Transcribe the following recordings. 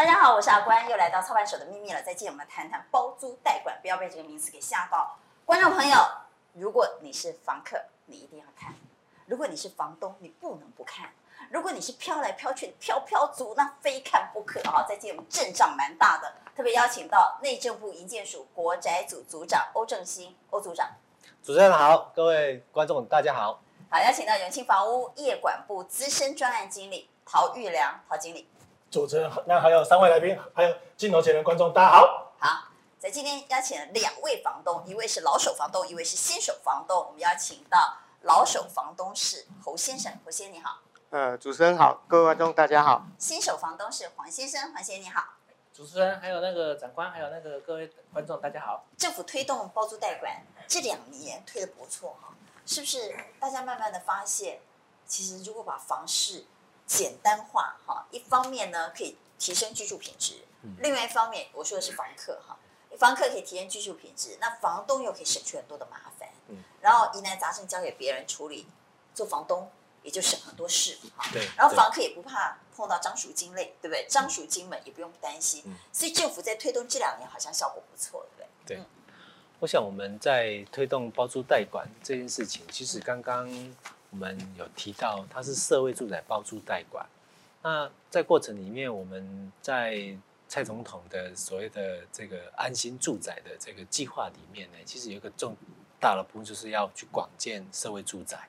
大家好，我是阿关，又来到操盘手的秘密了。再见，我们谈谈包租代管，不要被这个名词给吓到。观众朋友，如果你是房客，你一定要看；如果你是房东，你不能不看；如果你是飘来飘去的飘飘族，那非看不可啊！再见，我们阵仗蛮大的，特别邀请到内政部营建署国宅组组长欧正兴欧组长。主持人好，各位观众大家好。好，邀请到永庆房屋业管部资深专案经理陶玉良陶经理。主持人，那还有三位来宾，还有镜头前的观众，大家好。好，在今天邀请了两位房东，一位是老手房东，一位是新手房东。我们邀请到老手房东是侯先生，侯先生你好。呃，主持人好，各位观众大家好。新手房东是黄先生，黄先生你好。主持人还有那个长官，还有那个各位观众大家好。政府推动包租代管这两年推的不错哈，是不是？大家慢慢的发现，其实如果把房市简单化哈，一方面呢可以提升居住品质，另外一方面我说的是房客哈，房客可以提升居住品质，那房东又可以省去很多的麻烦，然后疑难杂症交给别人处理，做房东也就省很多事哈，对然后房客也不怕碰到张赎金类，对不对？张赎金们也不用担心，所以政府在推动这两年好像效果不错，对不对？对，我想我们在推动包租代管这件事情，其实刚刚。我们有提到，它是社会住宅包租代管。那在过程里面，我们在蔡总统的所谓的这个安心住宅的这个计划里面呢，其实有一个重大的部分，就是要去广建社会住宅。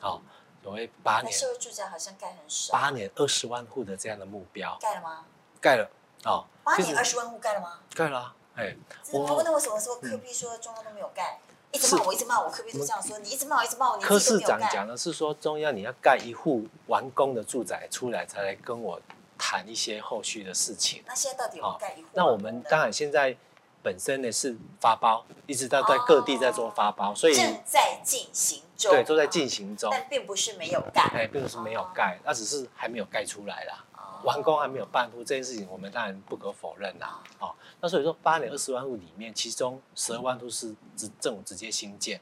好、哦，所谓八年社会住宅好像盖很少，八年二十万户的这样的目标，盖了吗？盖了。哦，八年二十万户盖了吗？盖了、啊。哎，我问那为什么说柯 P 说中央都没有盖？嗯一直骂我，一直骂我，可不可以这样说。你一直骂我，一直骂我，你柯市长讲的是说，中央你要盖一户完工的住宅出来，才来跟我谈一些后续的事情。那现在到底有盖一户？那我们当然现在本身呢是发包，一直到在各地在做发包，所以正在进行中。对，都在进行中，但并不是没有盖。哎，并不是没有盖，那只是还没有盖出来啦。完工还没有办铺这件事情，我们当然不可否认啦。哦，那所以说八点二十万户里面，其中十二万户是直政府直接新建。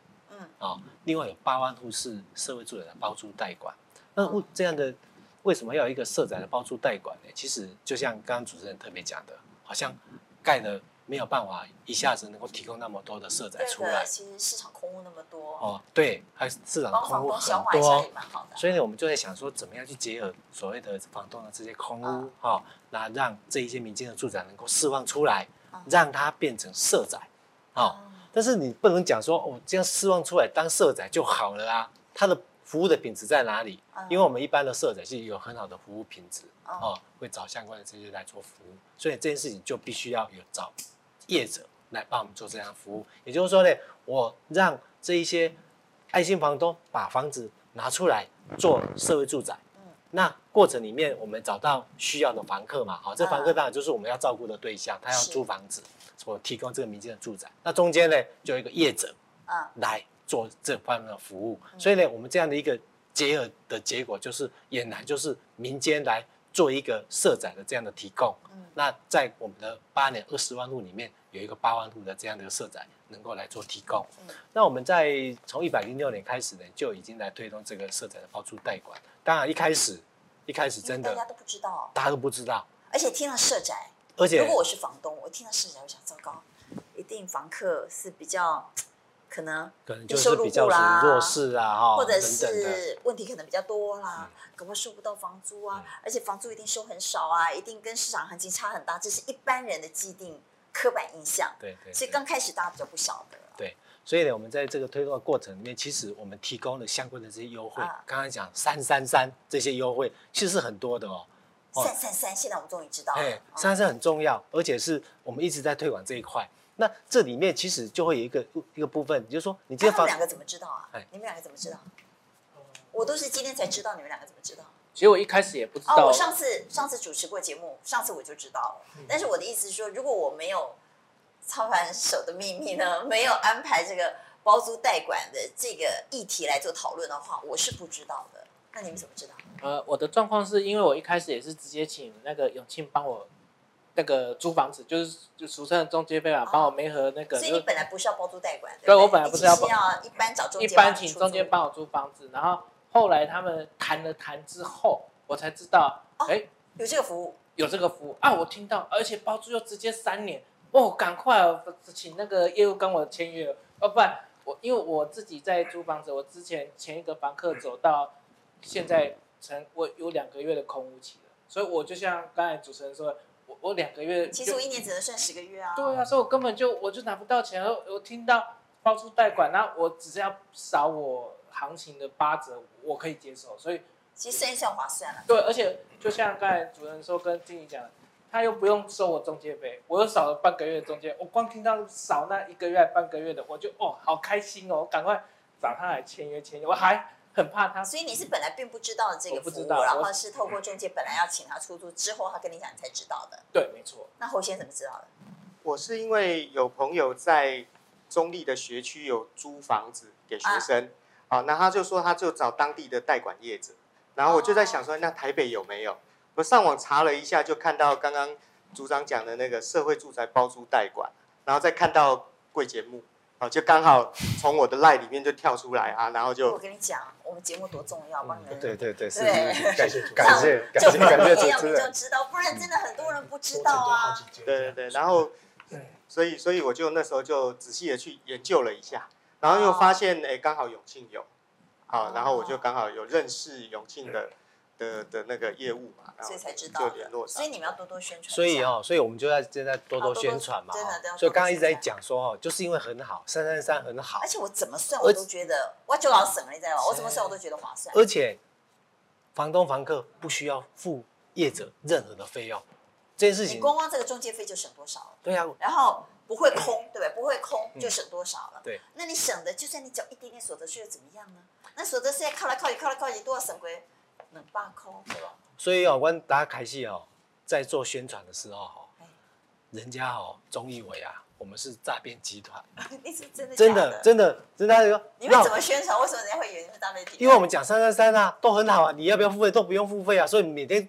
啊，另外有八万户是社会住宅的包租代管。那这样的为什么要有一个社宅的包租代管呢？其实就像刚刚主持人特别讲的，好像盖的没有办法一下子能够提供那么多的色彩出来。其实市场空屋那么多。哦，对，还市场空屋很多。所以呢，我们就在想说，怎么样去结合所谓的房东的这些空屋，哈，那让这一些民间的住宅能够释放出来，让它变成社宅，啊。但是你不能讲说哦，这样释放出来当社宅就好了啊？它的服务的品质在哪里？因为我们一般的社宅是有很好的服务品质哦，会找相关的这些来做服务，所以这件事情就必须要有找业者来帮我们做这样的服务。也就是说呢，我让这一些爱心房东把房子拿出来做社会住宅，那过程里面我们找到需要的房客嘛，好，这房客当然就是我们要照顾的对象，他要租房子。所提供这个民间的住宅，那中间呢，就有一个业者啊来做这方面的服务，嗯、所以呢，我们这样的一个结合的结果就是，俨然就是民间来做一个社宅的这样的提供。嗯、那在我们的八年二十万户里面，有一个八万户的这样的一个社宅能够来做提供。嗯、那我们在从一百零六年开始呢，就已经来推动这个社宅的包租代管。当然一开始，一开始真的大家都不知道，大家都不知道，而且听到社宅。而且，如果我是房东，我听到社宅，我想糟糕，一定房客是比较可能可能就是比较弱势啊，或者是问题可能比较多啦，可能收不到房租啊，而且房租一定收很少啊，一定跟市场行情差很大，这是一般人的既定刻板印象。对对。所以刚开始大家比较不晓得。对，所以呢，我们在这个推动的过程里面，其实我们提供了相关的这些优惠。刚刚讲三三三这些优惠，其实是很多的哦。三三三，现在我们终于知道了。哎，三三三很重要，而且是我们一直在推广这一块。那这里面其实就会有一个一个部分，就是说，你这他们两个怎么知道啊？哎，你们两个怎么知道？我都是今天才知道，你们两个怎么知道？其实我一开始也不知道。哦我上次上次主持过节目，上次我就知道了。但是我的意思是说，如果我没有操盘手的秘密呢，没有安排这个包租代管的这个议题来做讨论的话，我是不知道的。那你们怎么知道？呃，我的状况是因为我一开始也是直接请那个永庆帮我那个租房子，就是就俗称的中介费嘛，帮我媒合那个。所以你本来不是要包租代管，对，我本来不是要包，一般找中介，一般请中介帮我租房子，然后后来他们谈了谈之后，我才知道，哎，有这个服务。有这个服务啊，我听到，而且包租又直接三年，哦，赶快哦，请那个业务跟我签约，哦，不然我因为我自己在租房子，我之前前一个房客走到现在成我有两个月的空屋期了，所以我就像刚才主持人说，我我两个月，其实我一年只能算十个月啊，对啊，所以我根本就我就拿不到钱，我我听到包租代管，那我只是要少我行情的八折，我可以接受，所以。其实算一算划算了。对，而且就像刚才主任说，跟经理讲，他又不用收我中介费，我又少了半个月的中介，我光听到少那一个月、半个月的，我就哦，好开心哦，赶快找他来签约签约。我还很怕他，所以你是本来并不知道这个服务，然后是透过中介本来要请他出租，之后他跟你讲你才知道的。对，没错。那侯先怎么知道的？我是因为有朋友在中立的学区有租房子给学生，啊，啊，那他就说他就找当地的代管业者。然后我就在想说，那台北有没有？我上网查了一下，就看到刚刚组长讲的那个社会住宅包租代管，然后再看到贵节目，啊，就刚好从我的 LINE 里面就跳出来啊，然后就我跟你讲，我们节目多重要，帮你们对对对，对，感谢 感谢感谢感谢主持人，就知道，不然真的很多人不知道啊。对对对，然后所以所以我就那时候就仔细的去研究了一下，然后又发现哎，刚好永庆有。好，然后我就刚好有认识永庆的的的那个业务嘛，所以才知道，就联络上。所以你们要多多宣传。所以哦，所以我们就在现在多多宣传嘛。真的，所以刚刚一直在讲说哦，就是因为很好，三三三很好。而且我怎么算我都觉得，我就老省了，你知道吗？我怎么算我都觉得划算。而且，房东房客不需要付业者任何的费用，这件事情。你光光这个中介费就省多少了？对呀。然后不会空，对不对？不会空就省多少了？对。那你省的，就算你缴一点点所得税又怎么样呢？那所得税靠来靠去，靠来靠去，多少省归两百块，对吧？所以哦，我大家开戏哦，在做宣传的时候哈，人家哦，总以为啊，我们是诈骗集团。你是真的？真的真的真的说，你们怎么宣传？为什么人家会以为你是诈骗集团？因为我们讲三三三啊，都很好啊，你要不要付费都不用付费啊，所以每天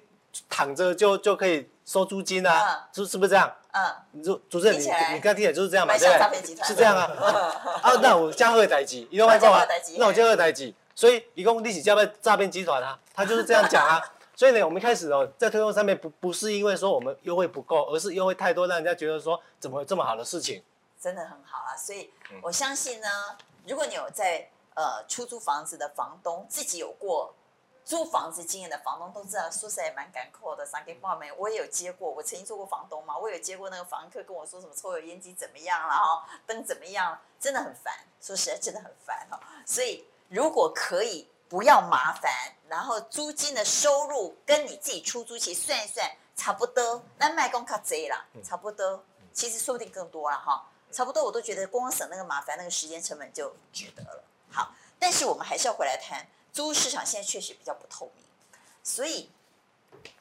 躺着就就可以收租金啊，是是不是这样？嗯，主主持人，你你刚听起来就是这样嘛，对不对？是这样啊。啊，那我加贺代志，你懂我意思吗？那我加贺代志。所以，一共利息加倍诈骗集团啊，他就是这样讲啊。所以呢，我们一开始哦，在推动上面不不是因为说我们优惠不够，而是优惠太多，让人家觉得说怎么有这么好的事情？真的很好啊。所以我相信呢，如果你有在呃出租房子的房东，自己有过租房子经验的房东，都知道说实在也蛮敢扣的。三给报没？我也有接过，我曾经做过房东嘛，我也有接过那个房客跟我说什么抽油烟机怎么样，了哈灯怎么样，真的很烦。说实在，真的很烦哈。所以。如果可以不要麻烦，然后租金的收入跟你自己出租期算一算差不多，那卖公卡贼啦，差不多，其实说不定更多了哈，差不多我都觉得光省那个麻烦，那个时间成本就值得了。好，但是我们还是要回来谈，租屋市场现在确实比较不透明，所以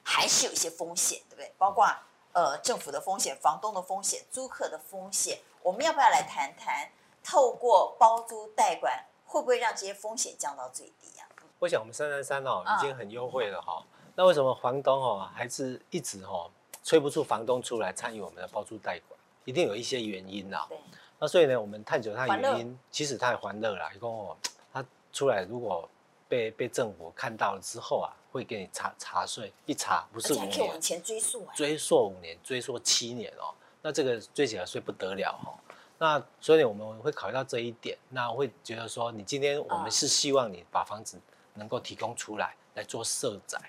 还是有一些风险，对不对？包括呃政府的风险、房东的风险、租客的风险，我们要不要来谈谈？透过包租代管。会不会让这些风险降到最低啊？我想我们三三三哦已经很优惠了哈、哦，那为什么房东哦还是一直哦催不出房东出来参与我们的包租代管？一定有一些原因呐。对。那所以呢，我们探究它的原因，其实它也欢乐啦。一共哦，它出来如果被被政府看到了之后啊，会给你查查税，一查不是五年，往前追溯，追溯五年，追溯七年哦，那这个追起来税不得了哈、哦。那所以我们会考虑到这一点，那会觉得说，你今天我们是希望你把房子能够提供出来来做社宅，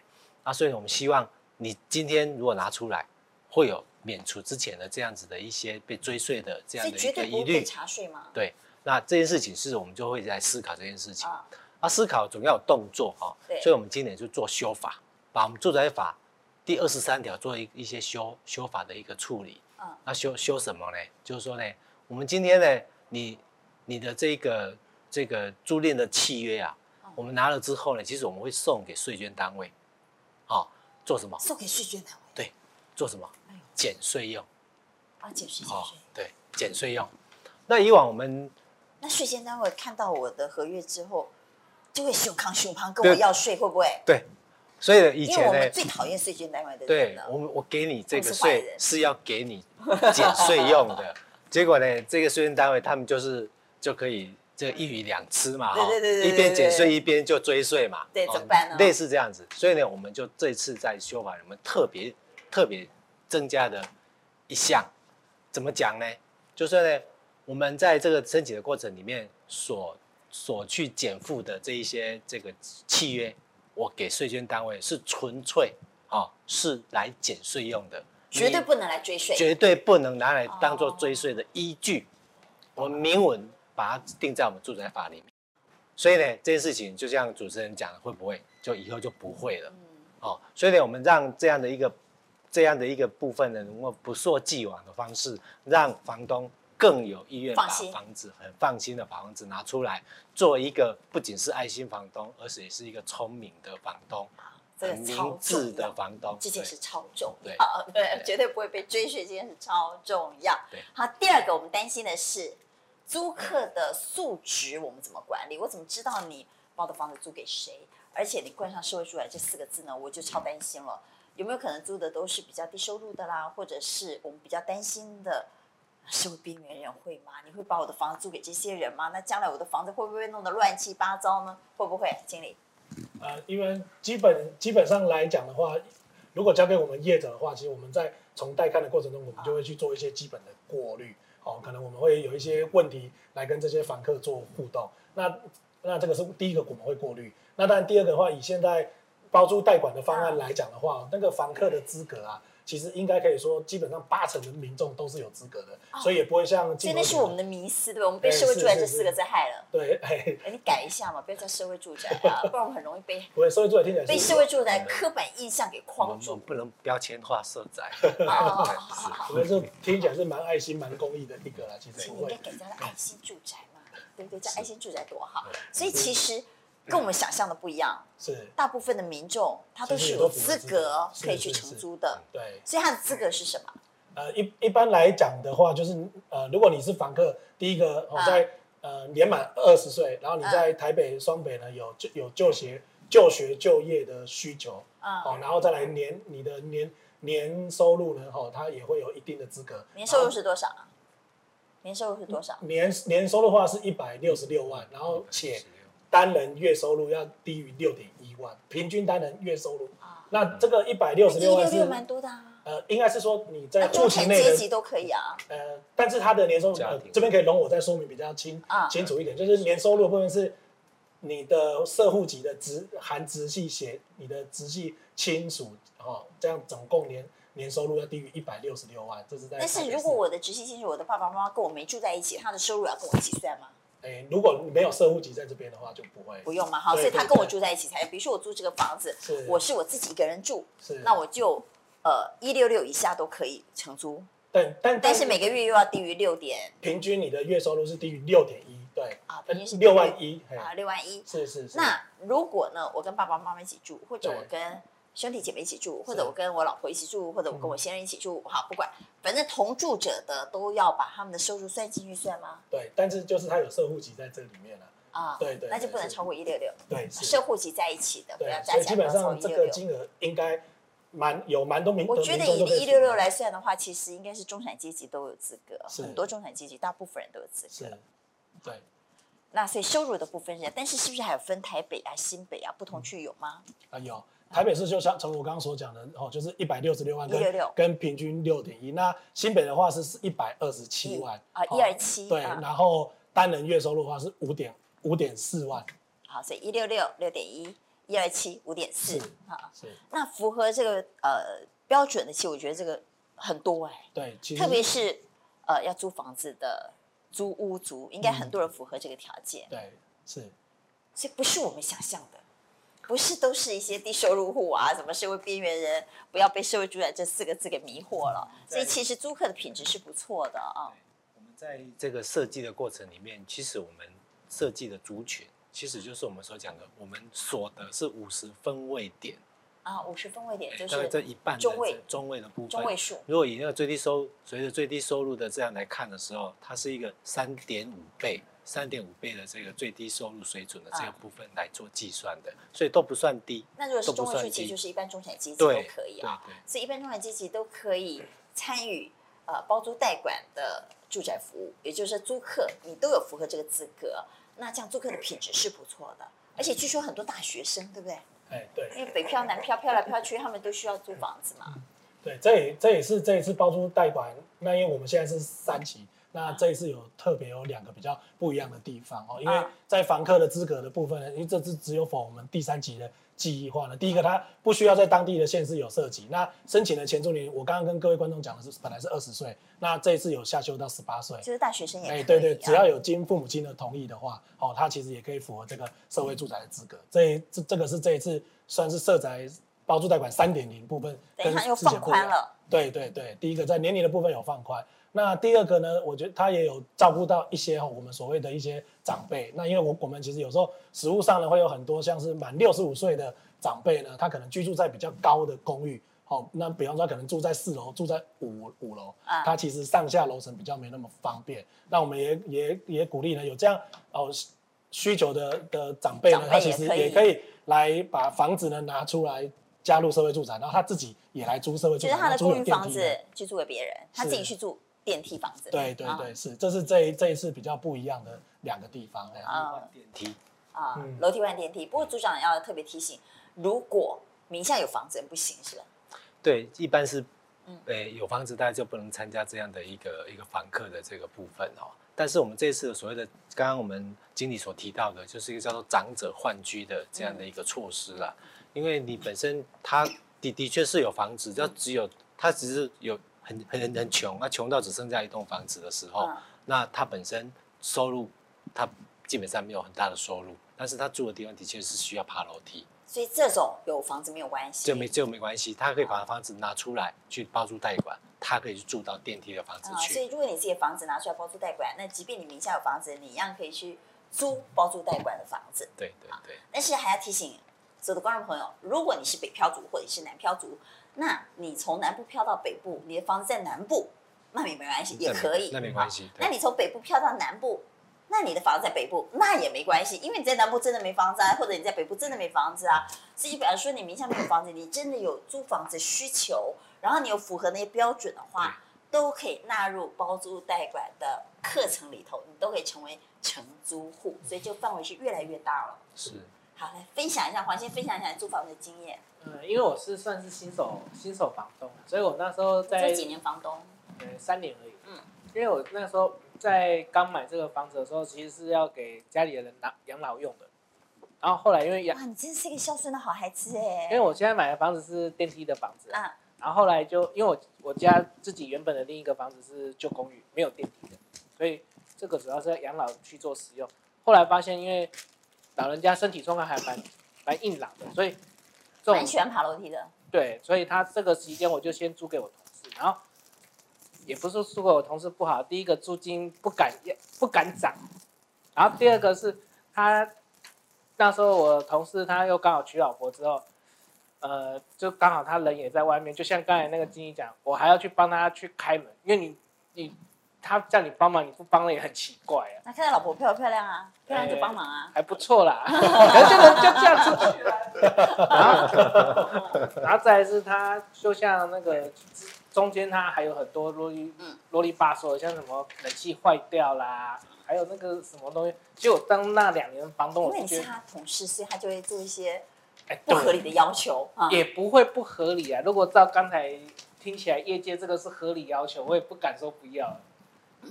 那所以我们希望你今天如果拿出来，会有免除之前的这样子的一些被追税的这样的一个疑虑。税吗？对，那这件事情是我们就会在思考这件事情，啊，思考总要有动作哈，所以我们今年就做修法，把我们住宅法第二十三条做一一些修修法的一个处理，那修修什么呢？就是说呢。我们今天呢，你你的这个这个租赁的契约啊，我们拿了之后呢，其实我们会送给税捐单位，好，做什么？送给税捐单位。对，做什么？减税用。啊，减税减税。对，减税用。那以往我们那税捐单位看到我的合约之后，就会胸康胸康跟我要税，会不会？对。所以以前呢，我们最讨厌税捐单位的人。对，我们我给你这个税是要给你减税用的。结果呢，这个税捐单位他们就是就可以这一鱼两吃嘛，哈，一边减税一边就追税嘛，对，怎么办呢？类似这样子，所以呢，我们就这次在修法，我们特别特别增加的一项。怎么讲呢？就是呢，我们在这个申请的过程里面所所去减负的这一些这个契约，我给税捐单位是纯粹啊、哦，是来减税用的，绝对不能来追税，绝对不能拿来当做追税的依据。哦、我们明文把它定在我们住宅法里面。所以呢，这件事情就像主持人讲的，会不会就以后就不会了？嗯、哦，所以呢，我们让这样的一个。这样的一个部分呢，能够不溯既往的方式，让房东更有意愿把房子很放心的把房子拿出来，做一个不仅是爱心房东，而且也是一个聪明的房东，这个明智的房东，这件事超重要，对，绝对不会被追税，这件事超重要。对，好，第二个我们担心的是租客的素质，我们怎么管理？我怎么知道你把我的房子租给谁？而且你冠上社会住宅这四个字呢，我就超担心了。有没有可能租的都是比较低收入的啦，或者是我们比较担心的社会边缘人会吗？你会把我的房子租给这些人吗？那将来我的房子会不会弄得乱七八糟呢？会不会，经理？呃，因为基本基本上来讲的话，如果交给我们业者的话，其实我们在从带看的过程中，我们就会去做一些基本的过滤。哦，可能我们会有一些问题来跟这些房客做互动。那那这个是第一个我们会过滤。那当然第二个的话，以现在。包租代管的方案来讲的话，那个房客的资格啊，其实应该可以说，基本上八成的民众都是有资格的，所以也不会像。真的是我们的迷思，对吧？我们被社会住宅这四个字害了。对，哎，你改一下嘛，不要叫社会住宅啊，不然我们很容易被。不会，社会住宅听起来。被社会住宅刻板印象给框住。不能标签化社宅。哦，我们这听起来是蛮爱心、蛮公益的一个啦，其实。应该改叫爱心住宅嘛，对不对？叫爱心住宅多好。所以其实。跟我们想象的不一样，是大部分的民众他都是有资格可以去承租的，对，所以他的资格是什么？呃，一一般来讲的话，就是呃，如果你是房客，第一个哦，在呃年满二十岁，然后你在台北、双北呢有就有就学、就学、就业的需求，哦，然后再来年你的年年收入呢，哦，他也会有一定的资格。年收入是多少啊？年收入是多少？年年收入的话是一百六十六万，然后且。单人月收入要低于六点一万，平均单人月收入。啊、那这个一百六十六万是蛮多的啊。呃，应该是说你在中产阶级都可以啊。呃，但是他的年收入，呃、这边可以容我再说明比较清、啊、清楚一点，就是年收入的部分是你的社户籍的直含直系血，你的直系亲属哦，这样总共年年收入要低于一百六十六万，这是在。但是如果我的直系亲属，我的爸爸妈妈跟我没住在一起，他的收入要跟我一起算吗？哎，如果没有社户籍在这边的话，就不会。不用嘛，好，所以他跟我住在一起才。比如说我租这个房子，我是我自己一个人住，那我就呃一六六以下都可以承租。但，但但是每个月又要低于六点。平均你的月收入是低于六点一，对啊，平均是六万一啊，六万一。是是是。那如果呢，我跟爸爸妈妈一起住，或者我跟。兄弟姐妹一起住，或者我跟我老婆一起住，或者我跟我先生一起住，好，不管，反正同住者的都要把他们的收入算进预算吗？对，但是就是他有社户籍在这里面了啊，对对，那就不能超过一六六，对，社户籍在一起的，不要加起来超过一六六。基本上这个金额应该蛮有蛮多民，我觉得以一六六来算的话，其实应该是中产阶级都有资格，很多中产阶级大部分人都有资格，对。那所以收入的部分是，但是是不是还有分台北啊、新北啊不同区有吗？啊有。台北市就像从我刚刚所讲的哦，就是一百六十六万跟跟平均六点一。那新北的话是一百二十七万啊，一二七。对，然后单人月收入的话是五点五点四万。好，所以一六六六点一，一二七五点四。好，是。那符合这个呃标准的，其实我觉得这个很多哎。对，特别是呃要租房子的租屋族，应该很多人符合这个条件。对，是。所以不是我们想象的。不是都是一些低收入户啊，什么社会边缘人，不要被社会住宅这四个字给迷惑了。所以其实租客的品质是不错的啊。我们在这个设计的过程里面，其实我们设计的族群，其实就是我们所讲的，我们所的是五十分位点啊，五十分位点就是这一半中位中位的部分，中位数。如果以那个最低收随着最低收入的这样来看的时候，它是一个三点五倍。三点五倍的这个最低收入水准的这个部分来做计算的，所以都不算低。那如果是中位数，其实就是一般中产阶级都可以啊。所以一般中产阶级都可以参与呃包租代管的住宅服务，也就是租客你都有符合这个资格。那这样租客的品质是不错的，而且据说很多大学生，对不对？哎，对。因为北漂南漂漂来漂去，他们都需要租房子嘛。对，这也这也是这一次包租代管，那因为我们现在是三期，那这一次有特别有两个比较不一样的地方哦，因为在房客的资格的部分呢，因为这次只有否我们第三级的。记忆化呢，第一个它不需要在当地的县市有涉及。那申请的前租年，我刚刚跟各位观众讲的是，本来是二十岁，那这一次有下修到十八岁，就是大学生也可以、对对，只要有经父母亲的同意的话，哦，他其实也可以符合这个社会住宅的资格。这这这个是这一次算是社宅包住贷款三点零部分，等一下又放宽了。对对对，第一个在年龄的部分有放宽。那第二个呢，我觉得他也有照顾到一些我们所谓的一些长辈。那因为我我们其实有时候实物上呢，会有很多像是满六十五岁的长辈呢，他可能居住在比较高的公寓，好，那比方说他可能住在四楼，住在五五楼，他其实上下楼层比较没那么方便。那我们也也也鼓励呢，有这样哦需求的的长辈呢，他其实也可以来把房子呢拿出来加入社会住宅，然后他自己也来租社会住宅，就是他的公寓房子去住给别人，他自己去住。电梯房子，对对对，是，这是这一这一次比较不一样的两个地方。啊，电梯啊，楼梯换电梯。不过组长要特别提醒，如果名下有房子不行，是吧？对，一般是，诶，有房子大家就不能参加这样的一个一个房客的这个部分哦。但是我们这次所谓的，刚刚我们经理所提到的，就是一个叫做长者换居的这样的一个措施啦。因为你本身他的的确是有房子，就只有他只是有。很很很穷，那穷到只剩下一栋房子的时候，嗯、那他本身收入，他基本上没有很大的收入，但是他住的地方的确是需要爬楼梯，所以这种有房子没有关系，就没就没关系，他可以把房子拿出来去包租代管，他可以去住到电梯的房子去。嗯、所以如果你自己的房子拿出来包租代管，那即便你名下有房子，你一样可以去租包租代管的房子。对对对。但是还要提醒所有的观众朋友，如果你是北漂族或者是南漂族。那你从南部漂到北部，你的房子在南部，那也没关系，也可以。那没关系。那你从北部漂到南部，那你的房子在北部，那也没关系，因为你在南部真的没房子啊，或者你在北部真的没房子啊。所以，比方说你名下没有房子，你真的有租房子需求，然后你有符合那些标准的话，都可以纳入包租代管的课程里头，你都可以成为承租户，所以就范围是越来越大了。是。好，来分享一下，黄先分享一下租房的经验。嗯，因为我是算是新手新手房东，所以我那时候在这几年房东，呃，三年而已。嗯，因为我那时候在刚买这个房子的时候，其实是要给家里的人拿养老用的。然后后来因为养，哇，你真是一个孝顺的好孩子哎。因为我现在买的房子是电梯的房子，嗯，然后后来就因为我我家自己原本的另一个房子是旧公寓，没有电梯的，所以这个主要是要养老去做使用。后来发现因为老人家身体状况还蛮蛮硬朗的，所以。蛮喜欢爬楼梯的，对，所以他这个时间我就先租给我同事，然后也不是租给我同事不好，第一个租金不敢不敢涨，然后第二个是他那时候我同事他又刚好娶老婆之后，呃，就刚好他人也在外面，就像刚才那个经理讲，我还要去帮他去开门，因为你你。他叫你帮忙，你不帮了也很奇怪啊。那看到老婆漂不漂亮啊？漂亮就帮忙啊。还不错啦，可能就能就这样出去了。然后，然后再来是他，就像那个中间他还有很多啰里啰里吧嗦的，像什么冷气坏掉啦，还有那个什么东西。就当那两年房东，因为你是他同事，所以他就会做一些不合理的要求。也不会不合理啊。如果照刚才听起来，业界这个是合理要求，我也不敢说不要。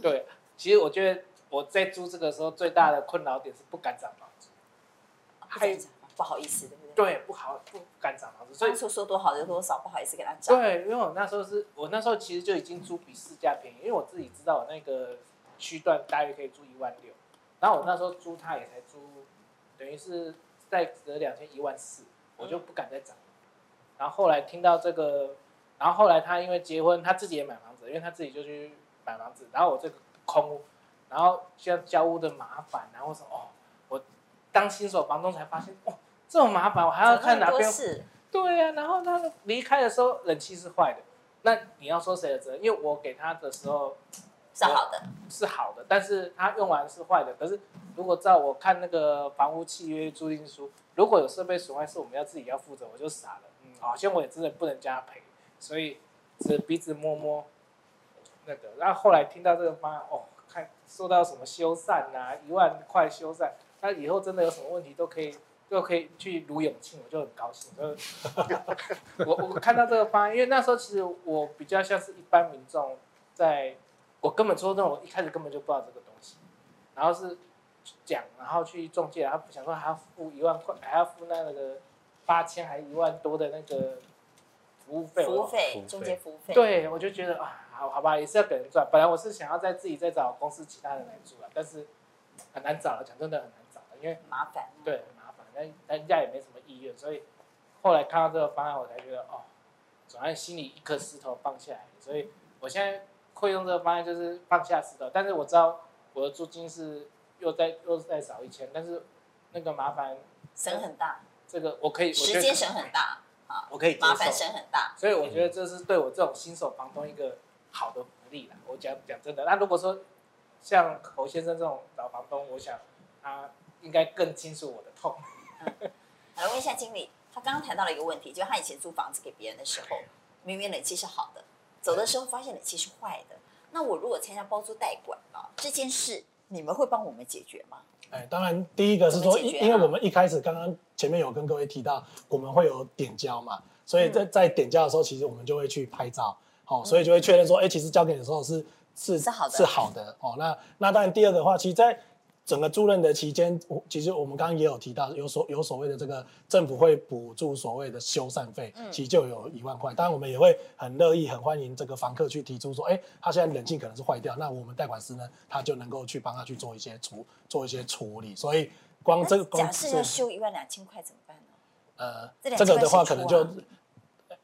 对，其实我觉得我在租这个时候最大的困扰点是不敢涨房子，还不好意思，对不对？对，不好不敢涨房子，所以说说多好就多少，不好意思给他涨。对，因为我那时候是我那时候其实就已经租比市价便宜，因为我自己知道我那个区段大约可以租一万六，然后我那时候租他也才租，等于是再折两千一万四，我就不敢再涨。然后后来听到这个，然后后来他因为结婚，他自己也买房子，因为他自己就去。买房子，然后我这个空屋，然后像交屋的麻烦，然后说哦，我当新手房东才发现哦，这么麻烦，我还要看哪边？对呀、啊，然后他离开的时候冷气是坏的，那你要说谁的责任？因为我给他的时候 是好的，是好的，但是他用完是坏的。可是如果照我看那个房屋契约租赁书，如果有设备损坏是我们要自己要负责，我就傻了。嗯，好像我也真的不能加赔，所以只鼻子摸摸。那个，然后后来听到这个方案，哦，看说到什么修缮呐、啊，一万块修缮，那以后真的有什么问题都可以都可以去卢永庆，我就很高兴。就 我我看到这个方案，因为那时候其实我比较像是一般民众，在我根本说真的，我一开始根本就不知道这个东西，然后是讲，然后去中介，然后想说还要付一万块，还要付那个八千还一万多的那个服务费，服务费，中介服务费。对，我就觉得啊，好好吧，也是要给人赚。本来我是想要在自己再找公司其他人来住了，但是很难找了，讲真的很难找了，因为麻烦。对。很麻烦，但人家也没什么意愿，所以后来看到这个方案，我才觉得哦，总算心里一颗石头放下来。所以我现在会用这个方案，就是放下石头。但是我知道我的租金是又再又再少一千，但是那个麻烦省很大。这个我可以，时间省很大啊，我可以麻烦省很大。所以我觉得这是对我这种新手房东一个好的福利啦。我讲讲真的，那如果说像侯先生这种老房东，我想他应该更清楚我的痛。来问一下经理，他刚刚谈到了一个问题，就是他以前租房子给别人的时候，明明冷气是好的，走的时候发现冷气是坏的。那我如果参加包租代管啊，这件事你们会帮我们解决吗？哎，当然，第一个是说，因因为我们一开始刚刚前面有跟各位提到，我们会有点交嘛，所以在在点交的时候，其实我们就会去拍照，好，所以就会确认说，哎，其实交给你的时候是是是好的，是好的哦。那那当然，第二个的话，其实，在整个租赁的期间，其实我们刚刚也有提到，有所有所谓的这个政府会补助所谓的修缮费，其实就有一万块。当然，我们也会很乐意、很欢迎这个房客去提出说，哎，他现在冷气可能是坏掉，那我们代管师呢，他就能够去帮他去做一些处做一些处理。所以，光这个假设要修一万两千块怎么办呢？呃，这个的话可能就，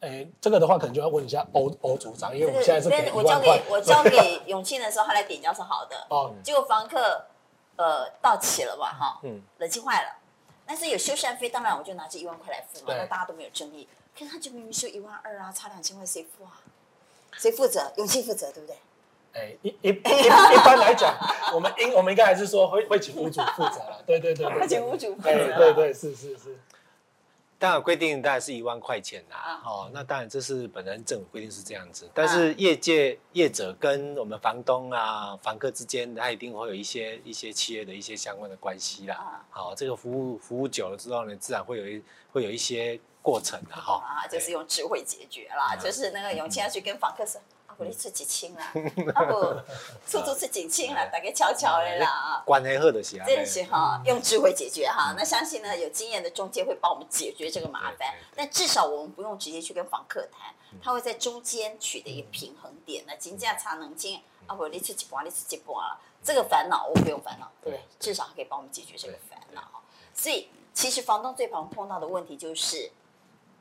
哎，这个的话可能就要问一下欧欧组长，因为我们现在是给一万块。我交给我交给永庆的时候，他来点交是好的，哦，结果房客。呃，到期了吧？哈，嗯，冷气坏了，但是有修缮费，当然我就拿这一万块来付嘛，那大家都没有争议。可是他就明明修一万二啊，差两千块谁付啊？谁负责？永庆负责，对不对？哎，一一一一般来讲，我们应我们应该还是说会会请屋主负责了，对对对，会请屋主负责，对对对，是是是。当然规定大概是一万块钱啦，哦，那当然这是本人政府规定是这样子，但是业界业者跟我们房东啊、房客之间，他一定会有一些一些企业的一些相关的关系啦。好，这个服务服务久了之后呢，自然会有一会有一些过程的哈。啊，就是用智慧解决啦，就是那个永庆要去跟房客说。我你出几千啦，啊不，出租出几千啦，大概悄悄的啦啊。关系好的是啊。真的是哈，用智慧解决哈。那相信呢，有经验的中介会帮我们解决这个麻烦。但至少我们不用直接去跟房客谈，他会在中间取得一个平衡点。那金价差能金啊不，你出一半，你出一半了，这个烦恼我不用烦恼，对不对？至少可以帮我们解决这个烦恼。所以其实房东最常碰到的问题就是，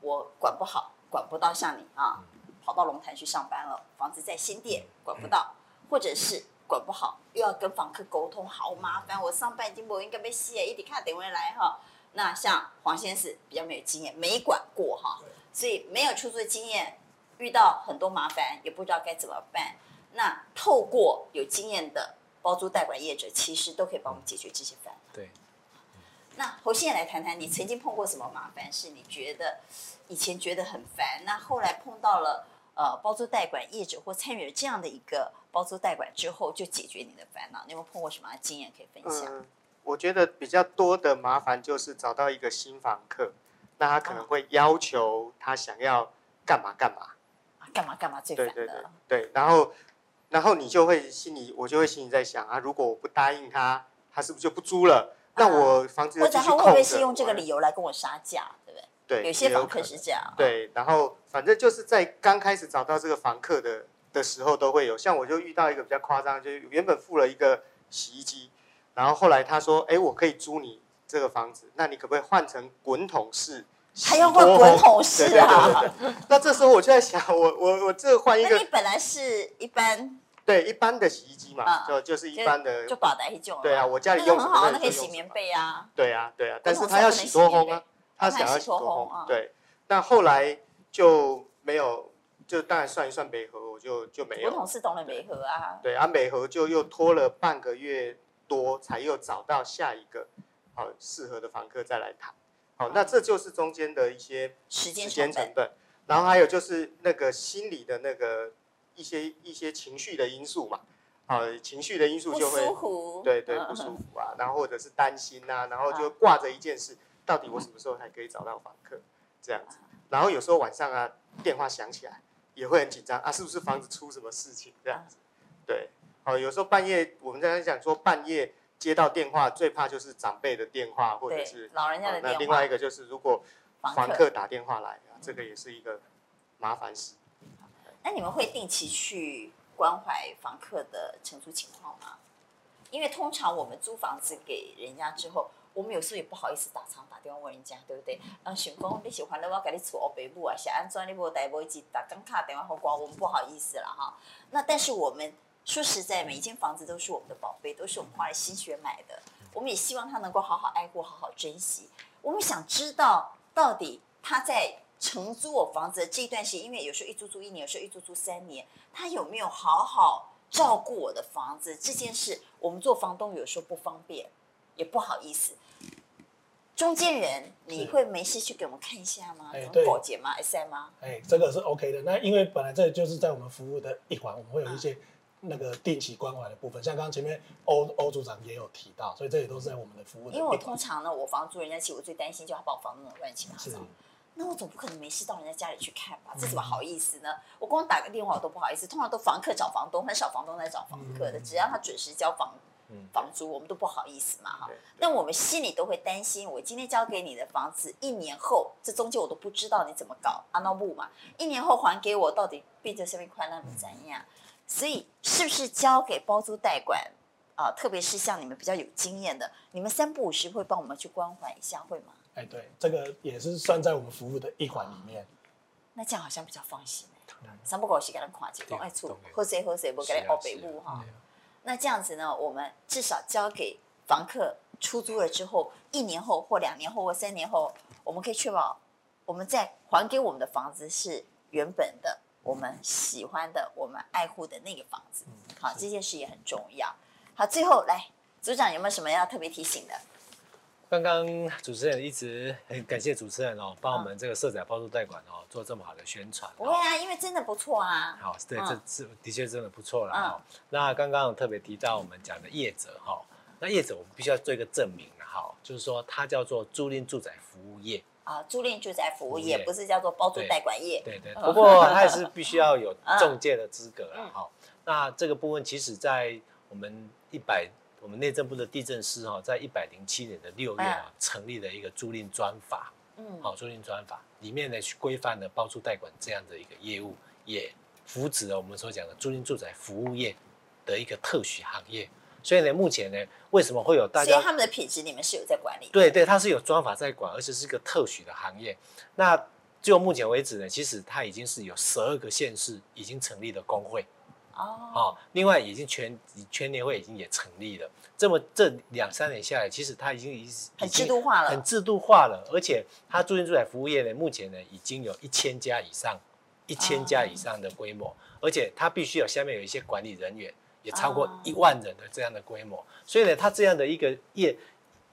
我管不好，管不到像你啊。跑到龙潭去上班了，房子在新店管不到，或者是管不好，又要跟房客沟通，好麻烦。我上班已经不应该被吸，一点看等回来哈。那像黄先生比较没有经验，没管过哈，所以没有出租的经验，遇到很多麻烦，也不知道该怎么办。那透过有经验的包租代管业者，其实都可以帮我们解决这些烦恼。对。那侯先生来谈谈，你曾经碰过什么麻烦是？你觉得以前觉得很烦，那后来碰到了？呃，包租代管业者或参与了这样的一个包租代管之后，就解决你的烦恼。你有没有碰过什么经验可以分享？嗯，我觉得比较多的麻烦就是找到一个新房客，那他可能会要求他想要干嘛干嘛，干嘛干嘛最烦的。对对对对，然后然后你就会心里，我就会心里在想啊，如果我不答应他，他是不是就不租了？那我房子就继续空着。或者他会不会是用这个理由来跟我杀价？对不对，有些房客是这样。对，然后反正就是在刚开始找到这个房客的的时候，都会有。像我就遇到一个比较夸张，就是原本付了一个洗衣机，然后后来他说：“哎，我可以租你这个房子，那你可不可以换成滚筒式？”还要换滚筒式啊？那这时候我就在想，我我我这换一个。那你本来是一般。对，一般的洗衣机嘛，就就是一般的。就保单一种。对啊，我家里用很好，那可以洗棉被啊。对啊，对啊，但是他要洗多烘啊。他想要洗脱烘，对，但后来就没有，就当然算一算美和，我就就没有。我同事懂了美和啊。对啊，美和就又拖了半个月多，才又找到下一个好适合的房客再来谈。好，那这就是中间的一些时间成本。然后还有就是那个心理的那个一些一些情绪的因素嘛，好，情绪的因素就会，对对不舒服啊，然后或者是担心呐，然后就挂着一件事。到底我什么时候才可以找到房客？这样子，然后有时候晚上啊，电话响起来也会很紧张啊，是不是房子出什么事情？这样子，对，哦，有时候半夜我们在讲说半夜接到电话，最怕就是长辈的电话或者是老人家的电话。那另外一个就是如果房客打电话来啊，这个也是一个麻烦事。那你们会定期去关怀房客的承租情况吗？因为通常我们租房子给人家之后，我们有时候也不好意思打长打电话问人家，对不对？啊，想讲你喜欢的话，给你出欧北部啊，想安装你无带无一打刚卡电话后挂，我们不好意思了哈。那但是我们说实在，每一间房子都是我们的宝贝，都是我们花了心血买的，我们也希望他能够好好爱护，好好珍惜。我们想知道到底他在。承租我房子的这一段时间，因为有时候一租租一年，有时候一租租三年，他有没有好好照顾我的房子这件事，我们做房东有时候不方便，也不好意思。中间人，你会没事去给我们看一下吗？哎，对，保洁吗？S M 吗？哎，这个是 OK 的。那因为本来这就是在我们服务的一环，我们会有一些那个定期关怀的部分，像刚刚前面欧欧组长也有提到，所以这也都是在我们的服务的。因为我通常呢，我房租人家其实我最担心就是他把我房子弄得乱七八糟。那我总不可能没事到人家家里去看吧？这怎么好意思呢？我光打个电话我都不好意思。通常都房客找房东，很少房东来找房客的。只要他准时交房房租，我们都不好意思嘛哈。那我们心里都会担心，我今天交给你的房子，一年后这中间我都不知道你怎么搞阿诺布嘛？一年后还给我，到底变成什么快乐怎样？所以是不是交给包租代管啊？特别是像你们比较有经验的，你们三不五时会帮我们去关怀一下，会吗？哎，对，这个也是算在我们服务的一环里面。哦、那这样好像比较放心。三不五时给他跨界，讲爱出喝谁喝谁，不给他报北部哈。那这样子呢，我们至少交给房客出租了之后，一年后或两年后或三年后，我们可以确保我们再还给我们的房子是原本的，我们喜欢的，我们爱护的那个房子。好，这件事也很重要。好，最后来组长有没有什么要特别提醒的？刚刚主持人一直很感谢主持人哦，帮我们这个社宅包租代管哦做这么好的宣传。不会啊，因为真的不错啊。好，对，这是的确真的不错了哈。那刚刚特别提到我们讲的业者哈，那业者我们必须要做一个证明哈，就是说它叫做租赁住宅服务业啊，租赁住宅服务业不是叫做包租代管业。对对。不过它也是必须要有 中介的资格了哈。那这个部分其实在我们一百。我们内政部的地震司哈，在一百零七年的六月啊，成立了一个租赁专法，嗯，好，租赁专法里面呢，去规范了包租代管这样的一个业务，也扶植了我们所讲的租赁住宅服务业的一个特许行业。所以呢，目前呢，为什么会有大家？所以他们的品质你们是有在管理？对对，它是有专法在管，而且是一个特许的行业。那就目前为止呢，其实它已经是有十二个县市已经成立了工会。哦，另外已经全全年会已经也成立了，这么这两三年下来，其实它已经已经很制度化了，很制度化了，而且它租赁住宅服务业呢，目前呢已经有一千家以上，一千家以上的规模，哦、而且它必须有下面有一些管理人员，也超过一万人的这样的规模，所以呢，它这样的一个业，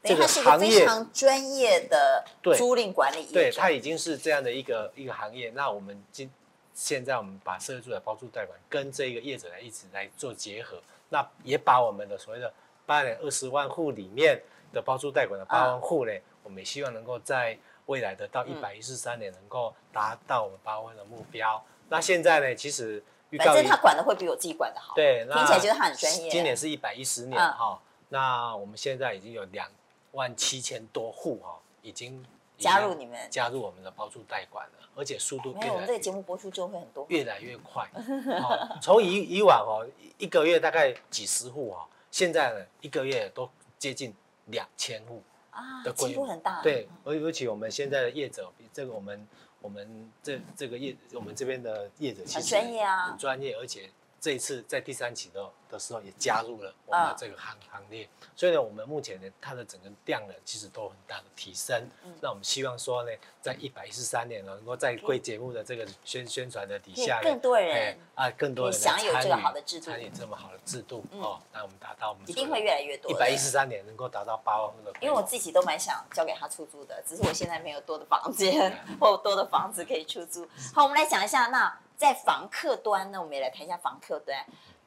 这个行业非常专业的租赁管理业，对，它已经是这样的一个一个行业，那我们今。现在我们把社会住宅包租代管跟这个业者来一起来做结合，那也把我们的所谓的八点二十万户里面的包租代管的八万户呢，我们也希望能够在未来的到一百一十三年能够达到我们八万的目标。那现在呢，其实反正他管的会比我自己管的好，对，听起来觉得他很专业。今年是一百一十年哈，那我们现在已经有两万七千多户哈，已经。加入你们，加入我们的包租代管了，而且速度没有，我们这个节目播出就会很多，越来越快。从以以往哦，一个月大概几十户哦，现在呢，一个月都接近两千户啊，的规模很大。对，而尤其我们现在的业者，这个我们我们这这个业，我们这边的业者其实很专业啊，很专业，而且。这一次在第三期的的时候也加入了我们的这个行行列，所以呢，我们目前呢，它的整个量呢，其实都有很大的提升。那我们希望说呢，在一百一十三年呢，能够在贵节目的这个宣宣传的底下，更多人啊，更多人享有这个好的制度，参与这么好的制度哦，那我们达到我们一定会越来越多。一百一十三年能够达到八万户的，因为我自己都蛮想交给他出租的，只是我现在没有多的房间 或多的房子可以出租。好，我们来讲一下，那在房客端呢，我们也来谈一下房客端。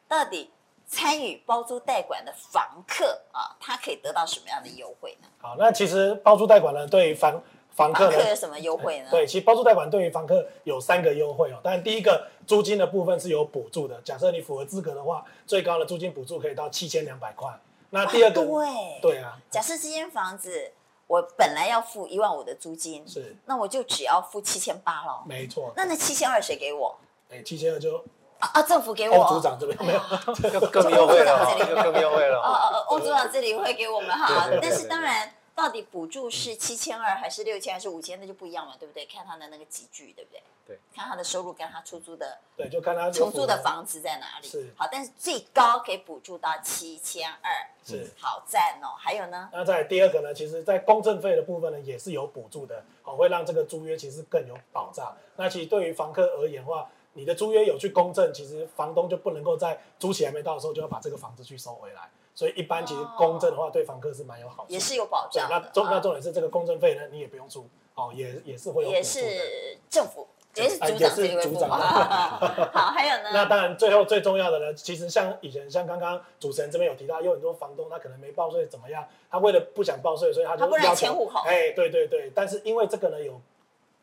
到底参与包租代管的房客啊，他可以得到什么样的优惠呢？好，那其实包租代管呢，对于房房客，房客有什么优惠呢？对，其实包租代管对于房客有三个优惠哦。当然，第一个租金的部分是有补助的，假设你符合资格的话，最高的租金补助可以到七千两百块。那第二个，对，对啊，假设这间房子我本来要付一万五的租金，是，那我就只要付七千八了。没错。那那七千二谁给我？哎，七千二就啊啊，政府给我。欧组长这边没有，这个更优惠了，这个更优惠了。哦哦，欧组长这里会给我们哈，但是当然。到底补助是七千二还是六千还是五千，那就不一样了，对不对？看他的那个集聚，对不对？对，看他的收入跟他出租的，对，就看他承租的房子在哪里。是，好，但是最高可以补助到七千二，是，好赞哦。还有呢？那在第二个呢，其实在公证费的部分呢，也是有补助的，哦，会让这个租约其实更有保障。那其实对于房客而言的话，你的租约有去公证，其实房东就不能够在租期还没到的时候就要把这个房子去收回来。所以一般其实公证的话，对房客是蛮有好处，也是有保障。那重那重点是这个公证费呢，你也不用出哦，也也是会有。也是政府，也是组长这里会付。好，还有呢？那当然，最后最重要的呢，其实像以前像刚刚主持人这边有提到，有很多房东他可能没报税怎么样，他为了不想报税，所以他就要迁户口。哎，对对对，但是因为这个呢有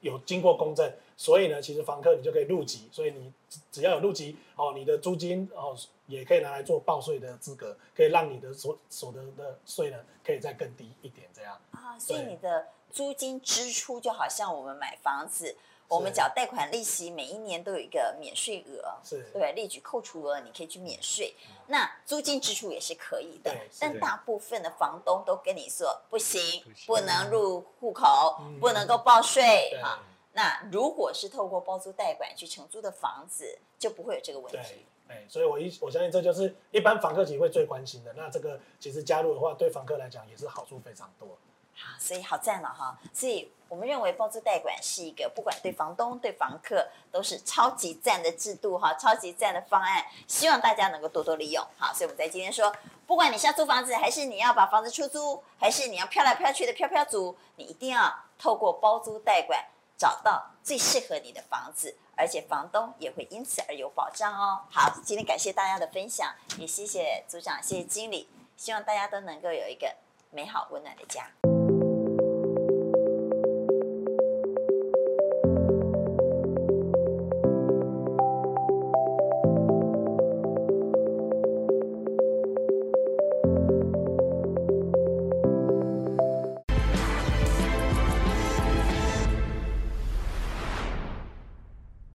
有经过公证，所以呢，其实房客你就可以入籍，所以你只要有入籍哦，你的租金哦。也可以拿来做报税的资格，可以让你的所所得的税呢，可以再更低一点，这样啊。所以你的租金支出就好像我们买房子，我们缴贷款利息，每一年都有一个免税额，是对，列举扣除额，你可以去免税。那租金支出也是可以的，但大部分的房东都跟你说不行，不能入户口，不能够报税哈。那如果是透过包租代管去承租的房子，就不会有这个问题。哎，所以我一我相信这就是一般房客其实会最关心的。那这个其实加入的话，对房客来讲也是好处非常多。好，所以好赞了哈。所以我们认为包租代管是一个不管对房东对房客都是超级赞的制度哈，超级赞的方案，希望大家能够多多利用。好，所以我们在今天说，不管你是要租房子，还是你要把房子出租，还是你要飘来飘去的飘飘族，你一定要透过包租代管找到最适合你的房子。而且房东也会因此而有保障哦。好，今天感谢大家的分享，也谢谢组长，谢谢经理，希望大家都能够有一个美好温暖的家。